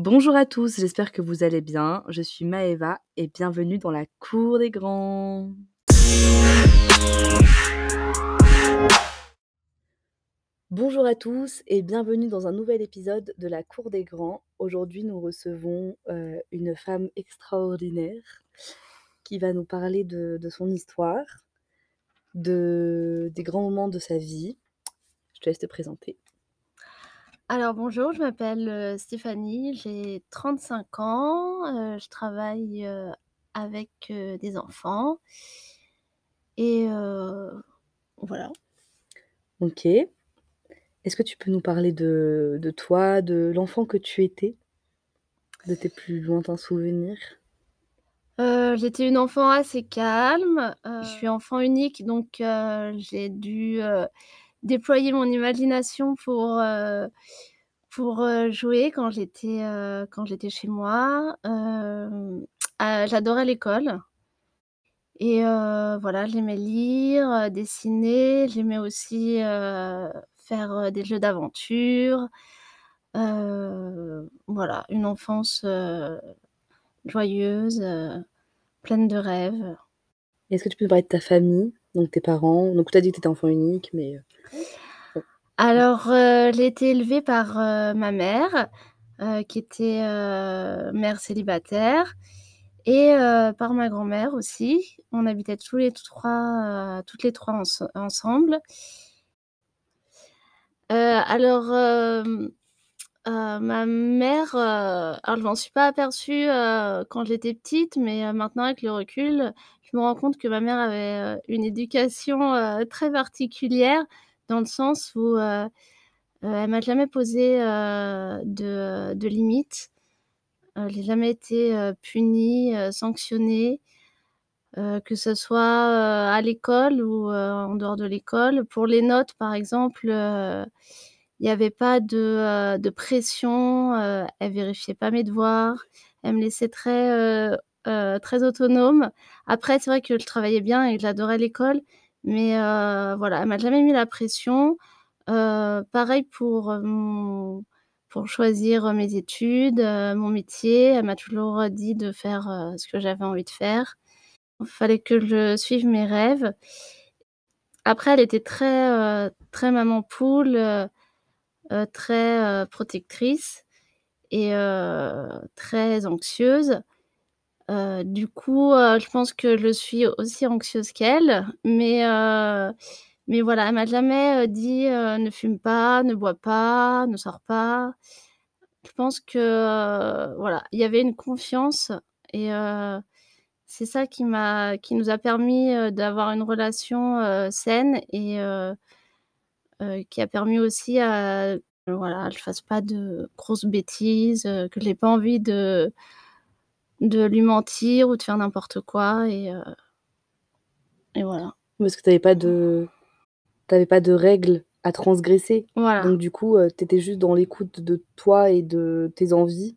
Bonjour à tous, j'espère que vous allez bien. Je suis Maëva et bienvenue dans la cour des grands. Bonjour à tous et bienvenue dans un nouvel épisode de la cour des grands. Aujourd'hui, nous recevons euh, une femme extraordinaire qui va nous parler de, de son histoire, de, des grands moments de sa vie. Je te laisse te présenter. Alors bonjour, je m'appelle, Stéphanie, j'ai 35 ans, heu, je travaille, heu, avec, heu, des enfants et heu, voilà. Ok. Est-ce que tu peux nous parler de, de toi, de l'enfant que tu étais, de tes plus lointains souvenirs? Heu, j'étais une enfant assez calme, je suis enfant unique donc heu, j'ai dû, heu, déployer mon imagination pour, heu, pour, heu, jouer quand j'étais, heu, quand j'étais chez moi. Ah, j'adorais l'école et voilà, j'aimais lire, dessiner, j'aimais aussi, faire, des jeux d'aventure. Voilà, une enfance, joyeuse, pleine de rêves. Est-ce que tu peux parler de ta famille, donc tes parents? Donc tu as dit que tu étais enfant unique, mais bon. Alors, heu, j'ai été élevée par, heu, ma mère, heu, qui était, mère célibataire et par ma grand-mère aussi. On habitait tous les 3, heu, toutes les 3 ense ensemble. Alors, ma mère, alors je m'en suis pas aperçue, quand j'étais petite, mais maintenant avec le recul, je me rends compte que ma mère avait, heu, une éducation, heu, très particulière dans le sens où, heu Heu, elle m'a jamais posé, de limites. Heu, j'ai jamais été, punie, sanctionnée, que ce soit, à l'école ou, en dehors de l'école. Pour les notes, par exemple, il y avait pas de, de pression, elle vérifiait pas mes devoirs. Elle me laissait très, heu, très autonome. Après, c'est vrai que je travaillais bien et que j'adorais l'école, mais heu, voilà, elle m'a jamais mis la pression. Heu, pareil pour, pour choisir, mes études, mon métier. Elle m'a toujours, dit de faire, ce que j'avais envie de faire. Il Fallait que je suive mes rêves. Après, elle était très, très maman poule, très, protectrice et très anxieuse. Heu, du coup, heu, je pense que je suis aussi anxieuse qu'elle, mais heu, mais voilà, elle m'a jamais, dit, «Ne fume pas, ne bois pas, ne sors pas». Je pense que, voilà, il y avait une confiance et c'est ça qui m'a qui nous a permis, d'avoir une relation, saine et qui a permis aussi à voilà, je fasse pas de grosses bêtises, que j'ai pas envie de de lui mentir ou de faire n'importe quoi et heu et voilà. Parce que tu avais pas de avais pas de règles à transgresser. Voilà, Donc du coup, heu, tu étais juste dans l'écoute de toi et de tes envies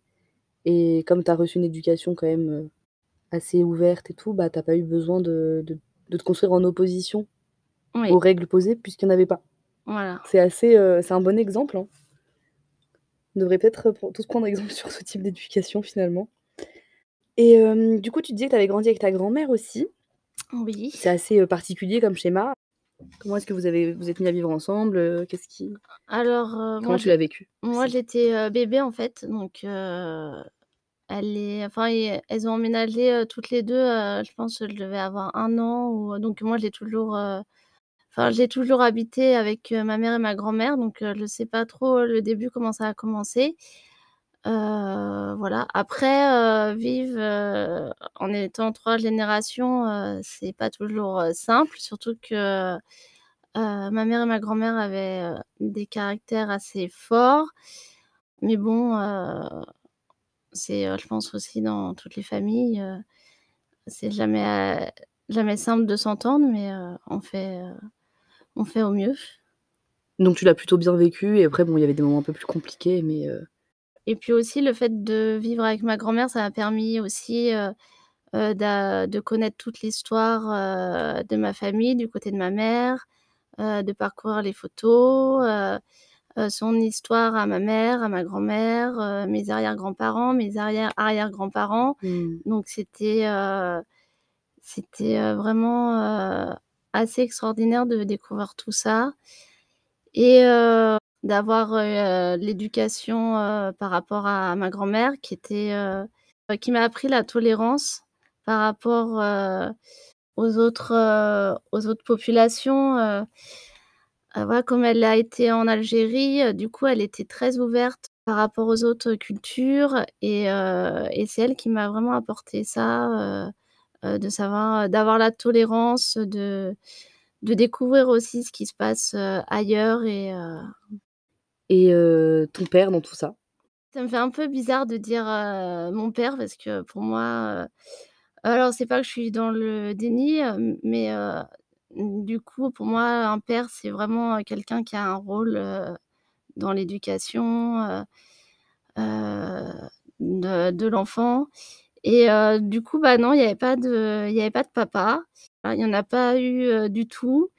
et comme tu as reçu une éducation quand même, heu, assez ouverte et tout, bah, tu as pas eu besoin de de de te construire en opposition oui, aux règles posées puisqu'il y en avait pas. voilà. C'est assez, c'est un bon exemple, hein. On devrait peut-être tous prendre exemple sur ce type d'éducation finalement. Et hem, du coup, tu disais que tu avais grandi avec ta grand-mère aussi. Oui. C'est assez, heu, particulier comme schéma. Comment est-ce que vous avez vous êtes mis à vivre ensemble, heu, qu'est-ce qui Alors, heu, moi comment tu j'ai l'as vécu moi aussi? j'étais, heu, bébé en fait, donc heu, elle est enfin et elles ont emménagé, heu, toutes les 2. heu, je pense que je devais avoir un an ou donc moi j'ai toujours, heu, enfin j'ai toujours habité avec, heu, ma mère et ma grand-mère donc heu, je sais pas trop, heu, le début comment ça a commencé. Heu, voilà. Après, heu, vivre, heu, en étant 3 générations, c'est pas toujours, simple, surtout que, ma mère et ma grand-mère avaient, des caractères assez forts. Mais bon, c'est, je pense aussi dans toutes les familles, c'est jamais, jamais simple de s'entendre, mais on fait, on fait au mieux. Donc tu l'as plutôt bien vécu et après bon, il y avait des moments un peu plus compliqués mais Et puis aussi le fait de vivre avec ma grand-mère, ça m'a permis aussi, heu heu, d'a de connaître toute l'histoire, heu, de ma famille, du côté de ma mère, heu, de parcourir les photos, heu heu, son histoire à ma mère, à ma grand-mère, heu, mes arrière-grands-parents, mes arrière arrière-grands-parents. Mmh. Donc c'était, heu, c'était, heu, vraiment, heu, assez extraordinaire de découvrir tout ça et heu, d'avoir, l'éducation, par rapport à ma grand-mère qui était, qui m'a appris la tolérance par rapport, aux autres, aux autres populations, heu, voilà, comme elle a été en Algérie, du coup, elle était très ouverte par rapport aux autres cultures et et c'est elle qui m'a vraiment apporté ça, heu, de savoir, d'avoir la tolérance, de de découvrir aussi ce qui se passe, ailleurs et Et heu, ton père dans tout ça? Ça me fait un peu bizarre de dire, heu, mon père parce que pour moi, heu alors c'est pas que je suis dans le déni, mais du coup, pour moi, un père, c'est vraiment, quelqu'un qui a un rôle, dans l'éducation, de l'enfant et du coup, bah, non, il y avait pas de y avait pas de papa. il y en a pas eu, du tout.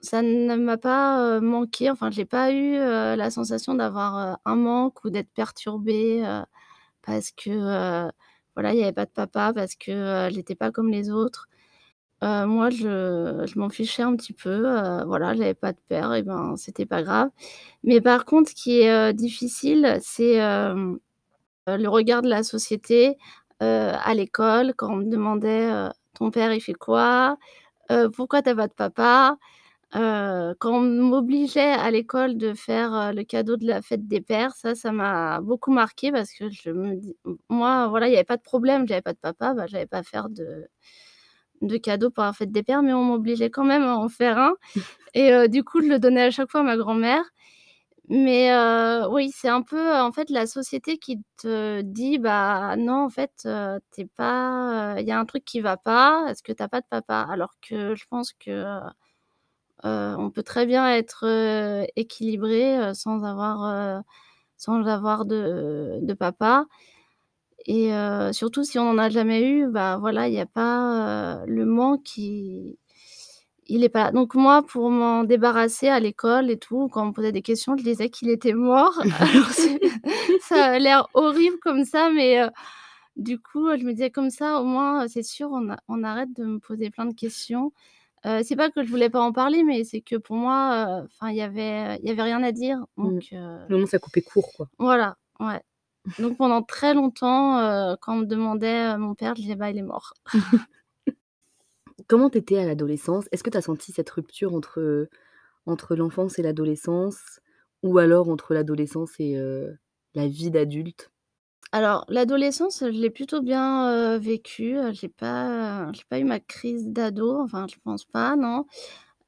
Ça ne m'a pas, manqué, enfin, j'ai pas eu, la sensation d'avoir, un manque ou d'être perturbée, parce que, voilà, il y avait pas de papa, parce que, heu, j'étais pas comme les autres. Moi, je je m'en fichais un petit peu, heu, voilà, j'avais pas de père et ben, c'était pas grave. Mais par contre, ce qui est, difficile, c'est, le regard de la société, à l'école quand on me demandait, «Ton père, il fait quoi? Pourquoi tu as pas de papa?» Quand on m'obligeait à l'école de faire, le cadeau de la fête des pères, ça, ça m'a beaucoup marquée parce que je me dis moi, voilà, il y avait pas de problème, j'avais pas de papa, bah, j'avais pas à faire de de cadeau pour la fête des pères, mais on m'obligeait quand même à en faire un et du coup, je le donnais à chaque fois à ma grand-mère. Mais oui, c'est un peu, en fait, la société qui te dit: «Bah, non, en fait, heu, tu es pas, il y a un truc qui va pas, parce que tu as pas de papa». Alors que je pense que, heu, on peut très bien être, heu, équilibré, heu, sans avoir, sans avoir de de papa et surtout si on en a jamais eu, bah, voilà, il y a pas, le manque il il est pas là. Donc moi, pour m'en débarrasser à l'école et tout, quand on me posait des questions, je disais qu'il était mort. Alors ça a l'air horrible comme ça, mais du coup, je me disais: «Comme ça, au moins, c'est sûr, on a on arrête de me poser plein de questions». C'est pas que je voulais pas en parler, mais c'est que pour moi, enfin, il y avait il y avait rien à dire, Mmh. donc Vraiment ça coupait court, quoi. voilà, ouais. Donc pendant très longtemps, quand on me demandait, mon père, je disais: «Bah, il est mort». Comment tu étais à l'adolescence? Est-ce que tu as senti cette rupture entre, entre l'enfance et l'adolescence? Ou alors entre l'adolescence et la vie d'adulte? Alors l'adolescence, je l'ai plutôt bien, vécue, heu, j'ai pas j'ai pas eu ma crise d'ado, enfin je pense pas, non.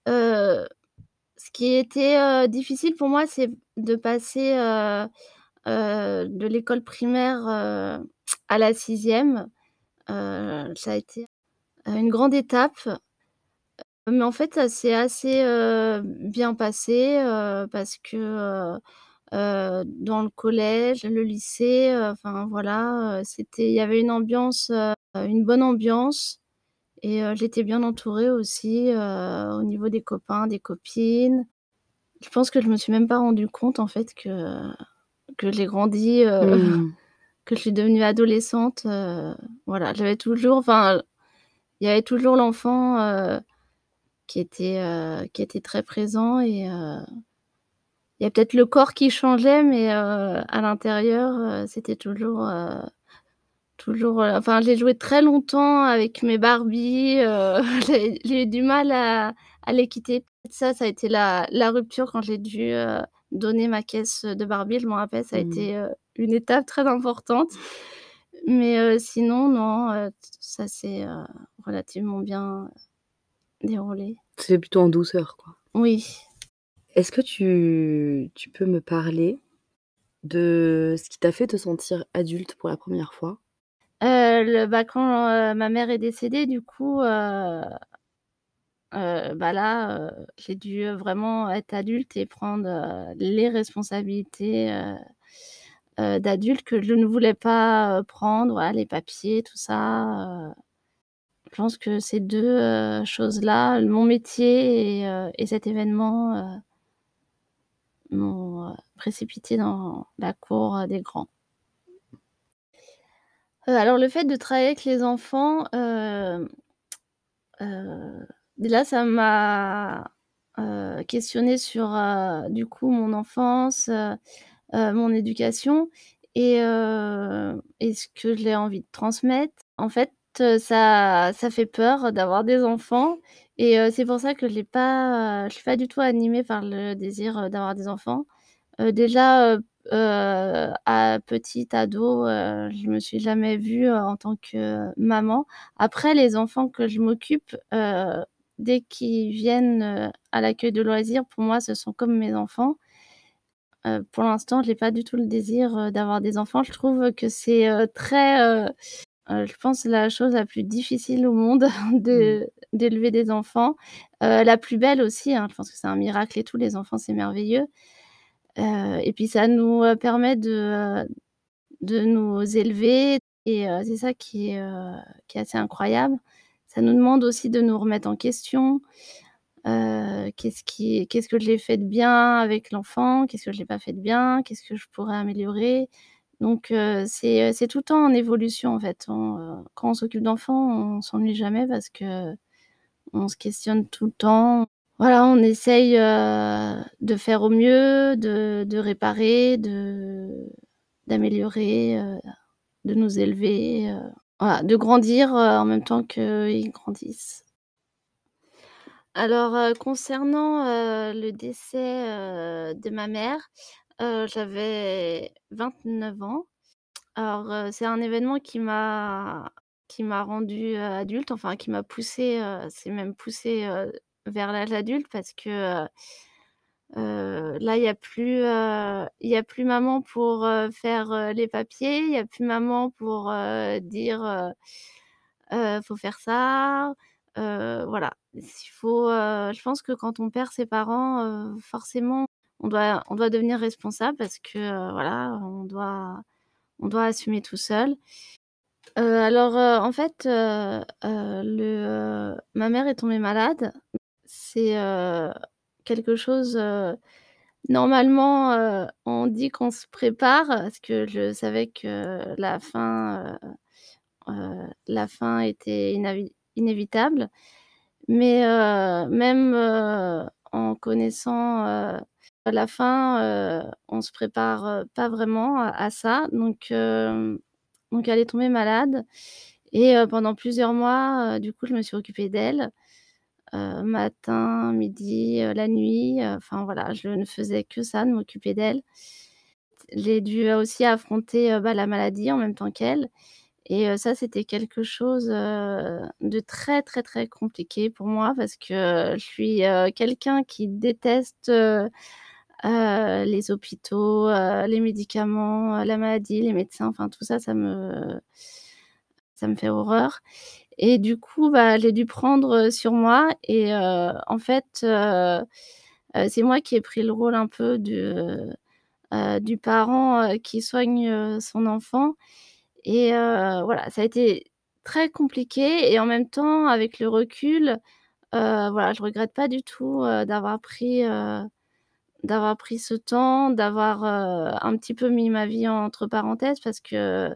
Ce qui était, difficile pour moi, c'est de passer, de l'école primaire, à la 6e. Heu, ça a été, une grande étape, mais en fait, ça s'est assez, bien passé, parce que, heu, dans le collège, le lycée, heu, enfin voilà, heu, c'était il y avait une ambiance, une bonne ambiance et j'étais bien entourée aussi, au niveau des copains, des copines. Je pense que je me suis même pas rendu compte en fait que que j'ai grandi, heu, Mmh. que je suis devenue adolescente, voilà, j'avais toujours enfin, il y avait toujours l'enfant, qui était, qui était très présent et il y a peut-être le corps qui changeait, mais heu, à l'intérieur, heu, c'était toujours, heu, toujours, enfin, j'ai joué très longtemps avec mes Barbie, j'ai eu du mal à à les quitter. Ça, ça a été la la rupture quand j'ai dû, donner ma caisse, de Barbie, je m'en rappelle, ça a Mmh. été, une étape très importante. Mais sinon non, ça s'est, relativement bien déroulé. C'est plutôt en douceur, quoi. Oui. Est-ce que tu tu peux me parler de ce qui t'a fait te sentir adulte pour la première fois? Heu, le bah, quand, heu, ma mère est décédée, du coup, heu, bah, là, j'ai dû, vraiment être adulte et prendre, les responsabilités, d'adulte que je ne voulais pas, prendre, les papiers, tout ça. Je pense que ces 2 heu, choses-là, mon métier et cet événement, m'ont, heu, précipitée dans la cour, heu, des grands. Heu, alors le fait de travailler avec les enfants, déjà ça m'a, heu, questionnée sur, du coup mon enfance, mon éducation et heu et ce que j'ai envie de transmettre. En fait, ça ça fait peur d'avoir des enfants et c'est pour ça que je je suis pas du tout animée par le désir, d'avoir des enfants. Déjà, heu heu, à petite ado, je me suis jamais vue, en tant que maman. Après les enfants que je m'occupe, dès qu'ils viennent, à l'accueil de loisirs, pour moi, ce sont comme mes enfants. Pour l'instant, j'ai pas du tout le désir, d'avoir des enfants. Je trouve que c'est, très, heu, je pense la chose la plus difficile au monde Mmh. de d'élever des enfants. Heu, la plus belle aussi, hein, je pense que c'est un miracle et tout, les enfants, c'est merveilleux. Heu et puis ça nous, permet de, nous élever et c'est ça qui est, heu, qui est assez incroyable. Ça nous demande aussi de nous remettre en question. Qu'est-ce qui qu'est-ce que j'ai fait de bien avec l'enfant? Qu'est-ce que j'ai pas fait de bien? Qu'est-ce que je pourrais améliorer? Donc c'est, tout le temps en évolution, en fait. On, quand on s'occupe d'enfants, on s'ennuie jamais parce qu'on se questionne tout le temps. Voilà, on essaye, de faire au mieux, de réparer, de d'améliorer, de nous élever, voilà, de grandir, en même temps qu'ils grandissent. Alors, concernant, le décès, de ma mère, heu, j'avais 29 ans. Alors, heu, c'est un événement qui m'a qui m'a rendue, heu, adulte, enfin qui m'a poussée, heu, c'est même poussé, vers l'âge adulte parce que, là, il y a plus, y a plus maman pour, faire, les papiers, il y a plus maman pour, dire, «Faut faire ça», voilà. Il faut, je pense que quand on perd ses parents, forcément, on doit on doit devenir responsable parce que, heu, voilà, on doit on doit assumer tout seul. Heu, alors, heu, en fait, le ma mère est tombée malade. C'est, quelque chose, normalement, on dit qu'on se prépare parce que je savais que la fin, la fin était inévitable. Mais, même, en connaissant, heu, la fin, heu, on se prépare, heu, pas vraiment à à ça. Donc, hem, donc elle est tombée malade et heu, pendant plusieurs mois, du coup, je me suis occupée d'elle, matin, midi, la nuit, enfin voilà, je ne faisais que ça, de m'occuper d'elle. J'ai dû aussi affronter, bah, la maladie en même temps qu'elle et ça, c'était quelque chose, de très, très, très compliqué pour moi parce que je suis, quelqu'un qui déteste, heu, les hôpitaux, heu, les médicaments, heu, la maladie, les médecins, enfin tout ça, ça me ça me fait horreur. Et du coup, bah, j'ai dû prendre, sur moi et en fait, c'est moi qui ai pris le rôle un peu heu, du parent, qui soigne, son enfant. Et voilà, ça a été très compliqué et en même temps, avec le recul, heu, voilà, je regrette pas du tout, d'avoir pris, d'avoir pris ce temps, d'avoir, un petit peu mis ma vie entre parenthèses parce que,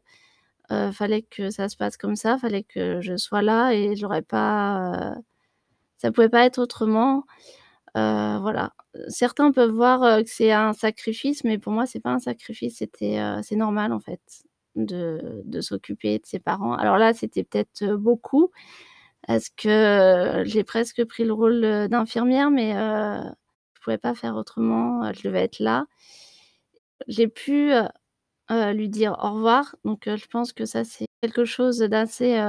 heu, fallait que ça se passe comme ça, fallait que je sois là et j'aurais pas, heu, ça pouvait pas être autrement. Voilà. Certains peuvent voir, que c'est un sacrifice, mais pour moi, c'est pas un sacrifice, c'était, c'est normal en fait de de s'occuper de ses parents. Alors là, c'était peut-être, beaucoup parce que j'ai presque pris le rôle, d'infirmière, mais pouvais pas faire autrement, je devais être là. J'ai pu, lui dire au revoir, donc je pense que ça, c'est quelque chose d'assez,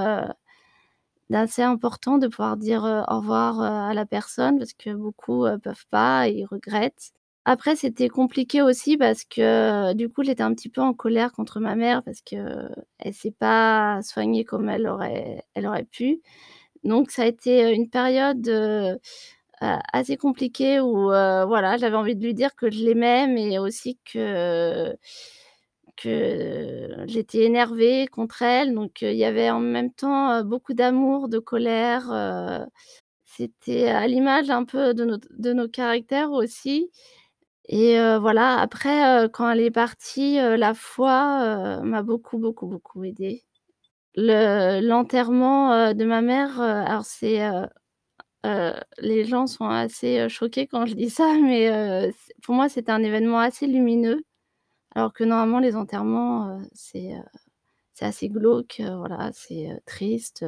d'assez important de pouvoir dire, au revoir, à la personne parce que beaucoup, peuvent pas et regrettent. Après, c'était compliqué aussi parce que, du coup, j'étais un petit peu en colère contre ma mère parce qu'elle s'est pas soignée comme elle aurait elle pu. Donc ça a été, une période, assez compliquée où, heu, voilà, j'avais envie de lui dire que je l'aimais, mais aussi que que j'étais énervée contre elle. Donc heu, il y avait en même temps, heu, beaucoup d'amour, de colère, c'était à l'image un peu de notre de nos caractères aussi Et voilà, après, quand elle est partie, la foi, m'a beaucoup, beaucoup, beaucoup aidée. Le l'enterrement, de ma mère, alors c'est, heu, les gens sont assez, heu, choqués quand je dis ça, mais heu, c pour moi, c'était un événement assez lumineux, alors que normalement les enterrements, c'est, assez glauque, voilà, c'est, triste.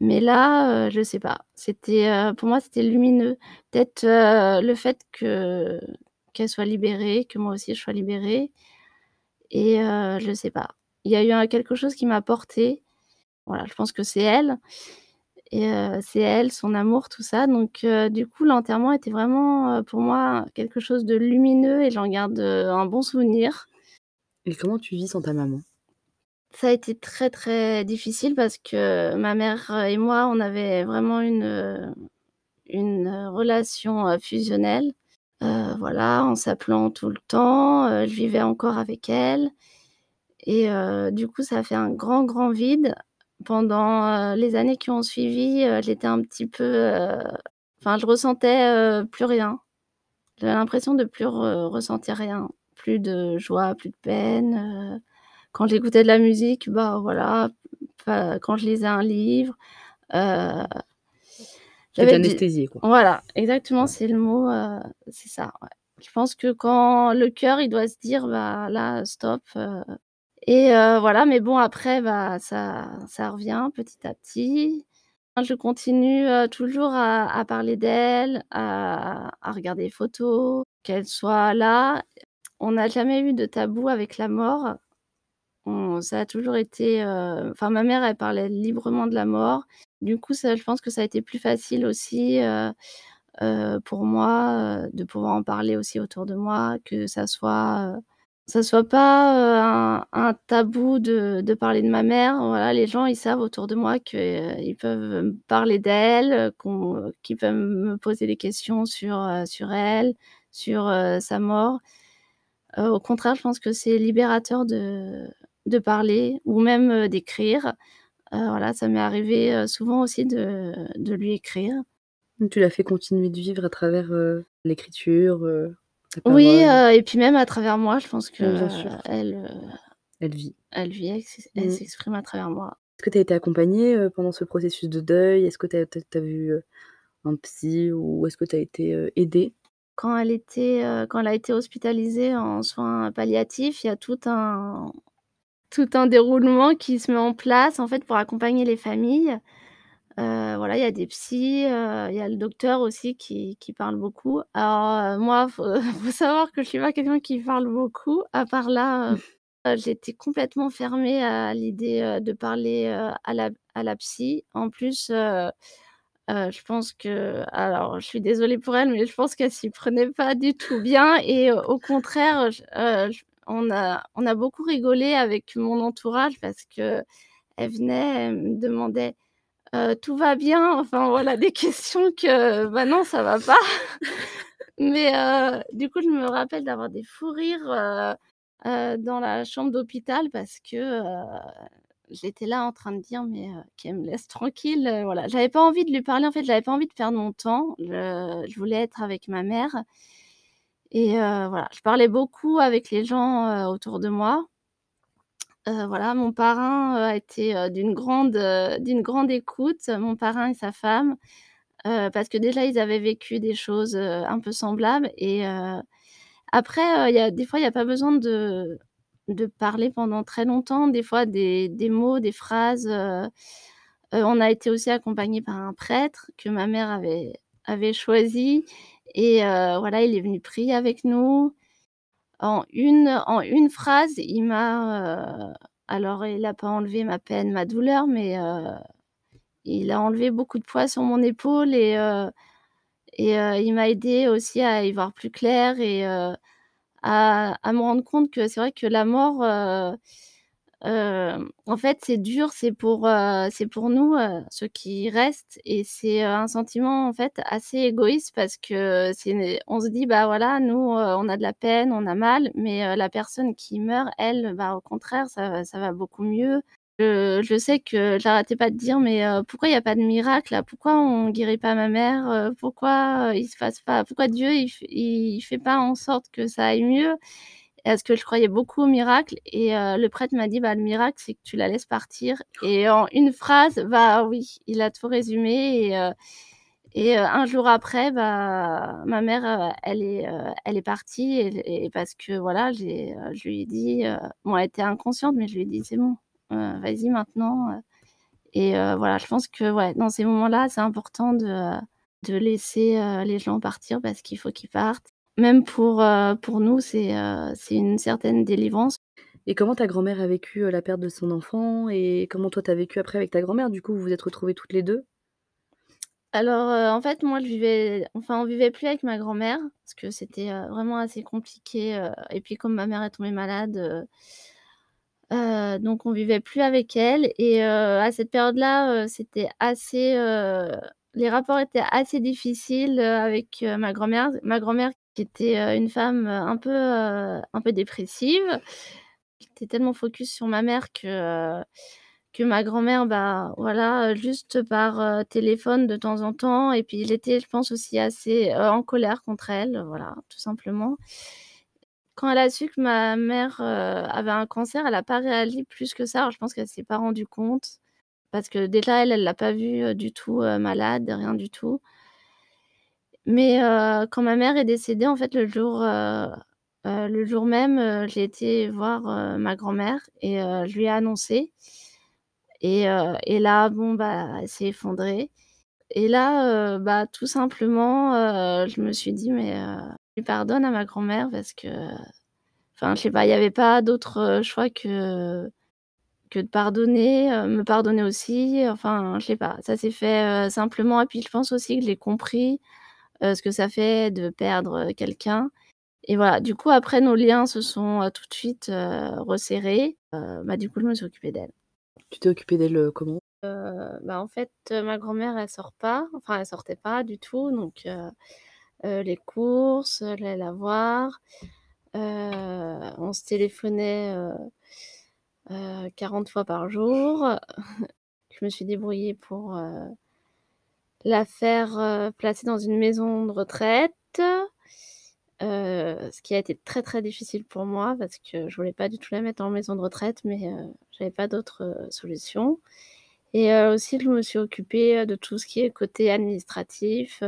Mais là, je sais pas, c'était, pour moi, c'était lumineux. Peut-être, le fait que qu'elle soit libérée, que moi aussi je sois libérée et je sais pas. Il y a eu quelque chose qui m'a portée. Voilà, je pense que c'est elle et c'est elle, son amour, tout ça donc du coup, l'enterrement était vraiment, pour moi, quelque chose de lumineux et j'en garde, un bon souvenir. Et comment tu vis sans ta maman? Ça a été très, très difficile parce que ma mère et moi, on avait vraiment une, une, relation, fusionnelle. Voilà, en s'appelant tout le temps, je vivais encore avec elle et du coup, ça a fait un grand, grand vide. Pendant, heu, les années qui ont suivi, heu, j'étais un petit peu, heu, enfin, je ressentais, plus rien. J'avais l'impression de plus re ressentir rien, plus de joie, plus de peine, quand j'écoutais de la musique, bah, voilà, quand je lisais un livre, étais j'avais des anesthésiée, quoi. voilà, exactement, c'est le mot, c'est ça, ouais. Je pense que quand le cœur, il doit se dire: «Bah, là, stop», et voilà, mais bon, après, bah, ça ça revient petit à petit. Je continue, toujours à parler d'elle, à regarder les photos, qu'elle soit là. On n'a jamais eu de tabou avec la mort. On ça a toujours été, enfin, ma mère, elle parlait librement de la mort. Du coup, ça je pense que ça a été plus facile aussi, pour moi, de pouvoir en parler aussi autour de moi, que ça soit, ça soit pas, heu, un tabou de parler de ma mère. Voilà, les gens, ils savent autour de moi qu'ils peuvent me parler d'elle, qu'on qu'ils peuvent me poser des questions sur, sur elle, sur, sa mort. Au contraire, je pense que c'est libérateur de de parler ou même, d'écrire. Voilà, ça m'est arrivé, souvent aussi de de lui écrire. Tu l'as fait continuer de vivre à travers, l'écriture, Oui, heu et puis même à travers moi, je pense bien sûr. qu'elle, heu, Elle vit. elle vit, elle s'ex elle Mmh. s'exprime à travers moi. Est-ce que tu as été accompagnée, pendant ce processus de deuil? Est-ce que tu as vu, un psy ou est-ce que tu as été, aidée? Quand elle était, quand elle a été hospitalisée en soins palliatifs, il y a tout un tout un déroulement qui se met en place, en fait, pour accompagner les familles. Heu, voilà, il y a des psys, heu, il y a le docteur aussi qui qui parle beaucoup. Alors, heu, moi, faut faut savoir que je suis pas quelqu'un qui parle beaucoup, à part là, heu heu, j'étais complètement fermée à l'idée, heu, de parler, heu, à la à la psy. En plus, heu heu, je pense que alors je suis désolée pour elle, mais je pense qu'elle s'y prenait pas du tout bien et au au contraire, heu, on a on a beaucoup rigolé avec mon entourage parce qu'elle venait, elle me demandait Heu, tout va bien? Enfin voilà, des questions que, bah, non, ça va pas. Mais heu, du coup, je me rappelle d'avoir des fous rires, heu, dans la chambre d'hôpital parce que, j'étais là en train de dire: «Mais qu'elle me laisse tranquille», voilà. J'avais pas envie de lui parler, en fait, j'avais pas envie de perdre mon temps. Je voulais être avec ma mère et voilà, je parlais beaucoup avec les gens, autour de moi. Heu, voilà, mon parrain, heu, a été, heu, d'une grande, d'une grande écoute, mon parrain et sa femme. Parce que déjà ils avaient vécu des choses, un peu semblables et après, il y a des fois, il y a pas besoin de de parler pendant très longtemps. Des fois des des mots, des phrases, on a été aussi accompagnés par un prêtre que ma mère avait avait choisi et voilà, il est venu prier avec nous. En une en une phrase, il m'a, heu, alors il a pas enlevé ma peine, ma douleur, mais heu, il a enlevé beaucoup de poids sur mon épaule et heu et il m'a aidée aussi à y voir plus clair et à me rendre compte que c'est vrai que la mort, en fait, c'est dur, c'est pour, pour nous, ceux qui restent et c'est, un sentiment, en fait, assez égoïste parce que on se dit: «Bah, voilà, nous, on a de la peine, on a mal», mais la personne qui meurt, elle, bah, au contraire, ça va beaucoup mieux. Je sais que j'arrêtais pas de dire: «Mais pourquoi il y a pas de miracle? Pourquoi on guérit pas ma mère? Pourquoi, il se passe pas pourquoi Dieu il il fait pas en sorte que ça aille mieux?» Parce que je croyais beaucoup au miracle? Et heu, le prêtre m'a dit: «Bah, le miracle, c'est que tu la laisses partir» et en une phrase, bah, oui, il a tout résumé. Et et heu, 1 jour après, bah, ma mère, elle est, partie. Et parce que voilà, je lui ai dit, bon, elle était inconsciente, mais je lui ai dit: «C'est bon, vas-y maintenant, heu» et voilà, je pense que, dans ces moments-là, c'est important de, laisser, les gens partir parce qu'il faut qu'ils partent. Même pour, heu, pour nous, c'est, heu, c'est une certaine délivrance. Et comment ta grand-mère a vécu, heu, la perte de son enfant et comment toi tu as vécu après avec ta grand-mère? Du coup, vous vous êtes retrouvées toutes les 2? Alors, en fait, moi, je vivais enfin, on vivait plus avec ma grand-mère parce que c'était, vraiment assez compliqué, et puis comme ma mère est tombée malade, donc on vivait plus avec elle et à cette période-là, c'était assez, les rapports étaient assez difficiles, avec, ma grand-mère. Ma grand-mère qui était, une femme, un peu, heu, un peu dépressive, qui était tellement focus sur ma mère que, que ma grand-mère, bah, voilà, juste par, téléphone de temps en temps et puis il était, je pense aussi assez, en colère contre elle, voilà, tout simplement. Quand elle a su que ma mère, avait un cancer, elle a pas réagi plus que ça. Je pense qu'elle s'est pas rendue compte parce que déjà elle, elle l'a pas vue, du tout, malade, rien du tout. Mais heu, quand ma mère est décédée, en fait, le jour, heu heu, le jour même, j'ai été voir, ma grand-mère et je lui ai annoncé. Et là, bon, bah, elle s'est effondrée. Et là, bah, tout simplement, je me suis dit: «Mais heu, tu pardonnes à ma grand-mère» parce que, enfin, je sais pas, il y avait pas d'autre, choix que que de pardonner, me pardonner aussi, enfin, je sais pas, ça s'est fait, simplement. Et puis je pense aussi que j'ai compris, ce que ça fait de perdre, heu, quelqu'un et voilà. Du coup, après nos liens se sont, heu, tout de suite, resserrés. Bah, du coup, je me suis occupée d'elle. Tu t'es occupée d'elle, comment? Bah, en fait, ma grand-mère, elle sort pas, enfin, elle sortait pas du tout donc les courses, heu, j'allais la voir, heu, on se téléphonait, heu, 40 fois par jour. Je me suis débrouillée pour, la faire, heu, placer dans une maison de retraite, heu, ce qui a été très, très difficile pour moi parce que je voulais pas du tout la mettre en maison de retraite mais heu, j'avais pas d'autre, heu, solution. Et aussi je me suis occupée, de tout ce qui est côté administratif,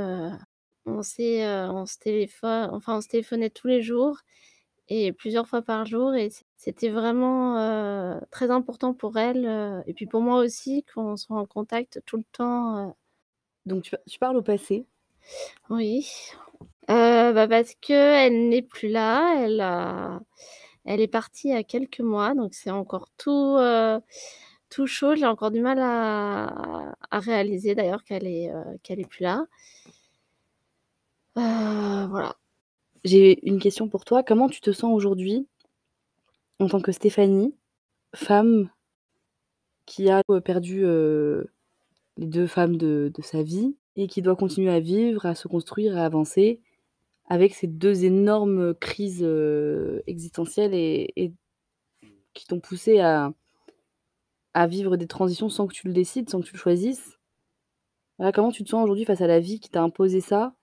on s'est, on se téléphone enfin, on se téléphonait tous les jours et plusieurs fois par jour et c'était vraiment, très important pour elle, et puis pour moi aussi qu'on soit en contact tout le temps, Donc tu pa tu parles au passé. Oui, heu, bah, parce qu'elle n'est plus là, elle a elle est partie il y a quelques mois, donc c'est encore tout, tout chaud. J'ai encore du mal à à réaliser d'ailleurs qu'elle est, qu'elle est plus là. Voilà. J'ai une question pour toi. Comment tu te sens aujourd'hui en tant que Stéphanie, femme qui a, perdu, les 2 femmes de sa vie et qui doit continuer à vivre, à se construire, à avancer avec ces 2 énormes crises, heu, existentielles et qui t'ont poussée à vivre des transitions sans que tu le décides, sans que tu le choisisses? Voilà, comment tu te sens aujourd'hui face à la vie qui t'a imposé ça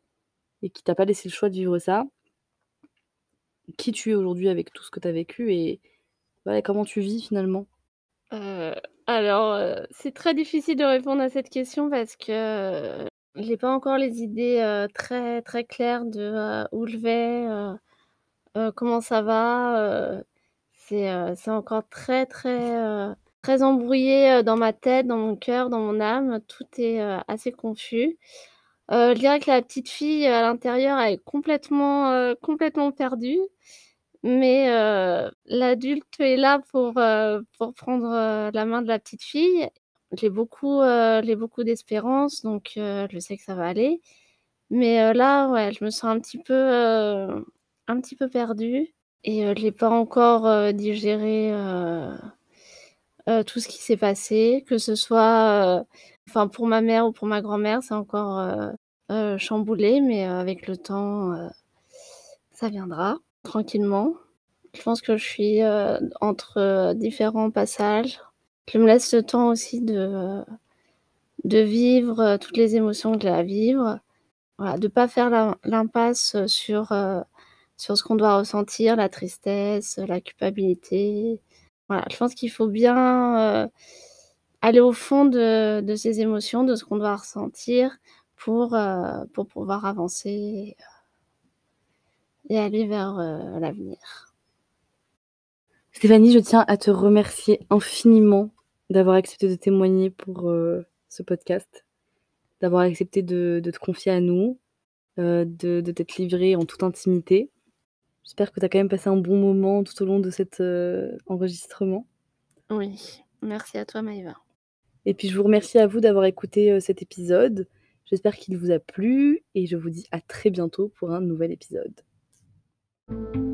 et qui t'a pas laissé le choix de vivre ça? Qui tu es aujourd'hui avec tout ce que tu as vécu et ouais, comment tu vis finalement? Heu, alors, heu, c'est très difficile de répondre à cette question parce que j'ai pas encore les idées, heu, très, très claires de, heu, où je vais, heu heu, comment ça va, heu, c'est, heu, encore très, très, heu, très embrouillé, heu, dans ma tête, dans mon cœur, dans mon âme. Tout est, heu, assez confus. Heu, je dirais que la petite fille, à l'intérieur, est complètement, heu, complètement perdue. Mais l'adulte est là pour, pour prendre, la main de la petite fille. J'ai beaucoup, beaucoup d'espérance donc je sais que ça va aller. Mais là, ouais, je me sens un petit peu, un petit peu perdue et heu, j'ai pas encore, digéré, tout ce qui s'est passé, que ce soit, pour ma mère ou pour ma grand-mère, c'est encore, chamboulé mais avec le temps, ça viendra tranquillement. Je pense que je suis, heu, entre, heu, différents passages. Je me laisse le temps aussi de de vivre, toutes les émotions que j'ai à vivre. Voilà, de pas faire l'im l'impasse sur, sur ce qu'on doit ressentir, la tristesse, la culpabilité. Voilà, je pense qu'il faut bien, aller au fond de de ses émotions, de ce qu'on doit ressentir pour, pour pouvoir avancer et aller vers, heu, l'avenir. Stéphanie, je tiens à te remercier infiniment d'avoir accepté de témoigner pour, heu, ce podcast, d'avoir accepté de de te confier à nous, heu, de de t'être livrée en toute intimité. J'espère que tu as quand même passé un bon moment tout au long de cet, enregistrement. Oui, merci à toi Maëva. Et puis je vous remercie à vous d'avoir écouté, cet épisode. J'espère qu'il vous a plu et je vous dis à très bientôt pour un nouvel épisode. Thank you.